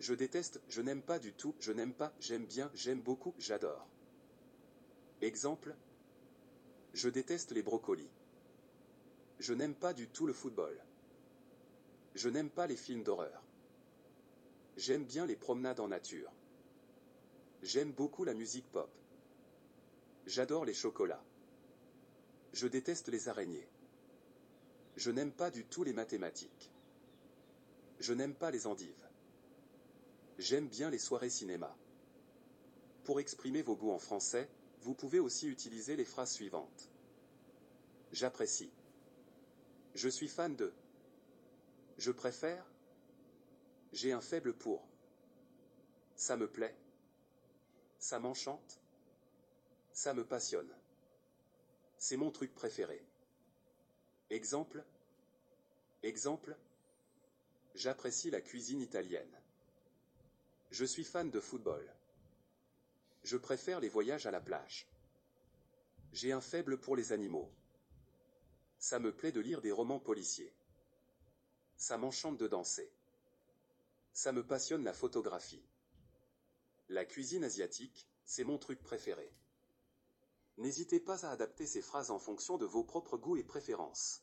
Je déteste, je n'aime pas du tout, je n'aime pas, j'aime bien, j'aime beaucoup, j'adore. Exemple. Je déteste les brocolis. Je n'aime pas du tout le football. Je n'aime pas les films d'horreur. J'aime bien les promenades en nature. J'aime beaucoup la musique pop. J'adore les chocolats. Je déteste les araignées. Je n'aime pas du tout les mathématiques. Je n'aime pas les endives. J'aime bien les soirées cinéma. Pour exprimer vos goûts en français, vous pouvez aussi utiliser les phrases suivantes. J'apprécie. Je suis fan de. Je préfère. J'ai un faible pour. Ça me plaît. Ça m'enchante. Ça me passionne. C'est mon truc préféré. Exemple. Exemple. J'apprécie la cuisine italienne. Je suis fan de football. Je préfère les voyages à la plage. J'ai un faible pour les animaux. Ça me plaît de lire des romans policiers. Ça m'enchante de danser. Ça me passionne la photographie. La cuisine asiatique, c'est mon truc préféré. N'hésitez pas à adapter ces phrases en fonction de vos propres goûts et préférences.